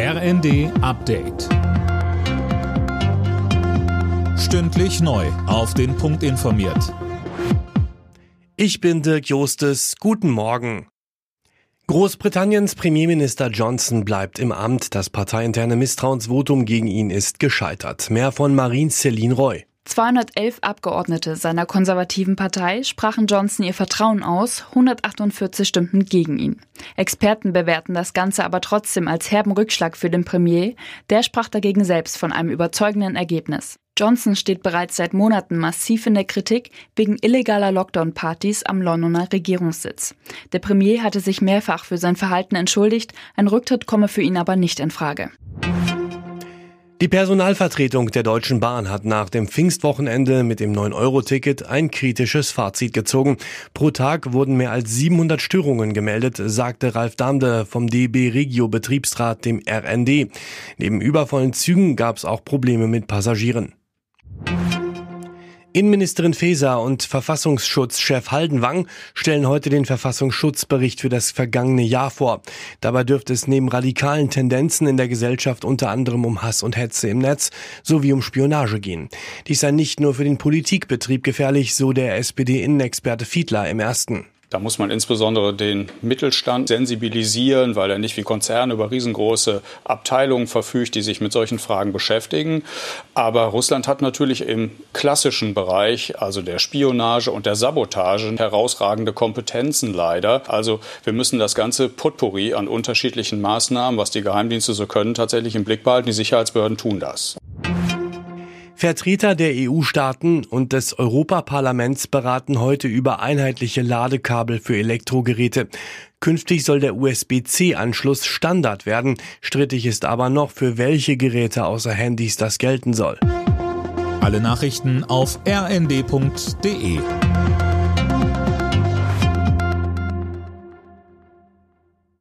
RND Update. Stündlich neu. Auf den Punkt informiert. Ich bin Dirk Jostes. Guten Morgen. Großbritanniens Premierminister Johnson bleibt im Amt. Das parteiinterne Misstrauensvotum gegen ihn ist gescheitert. Mehr von Marine Celine Roy. 211 Abgeordnete seiner konservativen Partei sprachen Johnson ihr Vertrauen aus, 148 stimmten gegen ihn. Experten bewerten das Ganze aber trotzdem als herben Rückschlag für den Premier, der sprach dagegen selbst von einem überzeugenden Ergebnis. Johnson steht bereits seit Monaten massiv in der Kritik wegen illegaler Lockdown-Partys am Londoner Regierungssitz. Der Premier hatte sich mehrfach für sein Verhalten entschuldigt, ein Rücktritt komme für ihn aber nicht in Frage. Die Personalvertretung der Deutschen Bahn hat nach dem Pfingstwochenende mit dem 9-Euro-Ticket ein kritisches Fazit gezogen. Pro Tag wurden mehr als 700 Störungen gemeldet, sagte Ralf Damde vom DB Regio Betriebsrat dem RND. Neben übervollen Zügen gab es auch Probleme mit Passagieren. Innenministerin Faeser und Verfassungsschutzchef Haldenwang stellen heute den Verfassungsschutzbericht für das vergangene Jahr vor. Dabei dürfte es neben radikalen Tendenzen in der Gesellschaft unter anderem um Hass und Hetze im Netz sowie um Spionage gehen. Dies sei nicht nur für den Politikbetrieb gefährlich, so der SPD-Innenexperte Fiedler im ersten. Da muss man insbesondere den Mittelstand sensibilisieren, weil er nicht wie Konzerne über riesengroße Abteilungen verfügt, die sich mit solchen Fragen beschäftigen. Aber Russland hat natürlich im klassischen Bereich, also der Spionage und der Sabotage, herausragende Kompetenzen leider. Also wir müssen das ganze Potpourri an unterschiedlichen Maßnahmen, was die Geheimdienste so können, tatsächlich im Blick behalten. Die Sicherheitsbehörden tun das. Vertreter der EU-Staaten und des Europaparlaments beraten heute über einheitliche Ladekabel für Elektrogeräte. Künftig soll der USB-C-Anschluss Standard werden. Strittig ist aber noch, für welche Geräte außer Handys das gelten soll. Alle Nachrichten auf rnd.de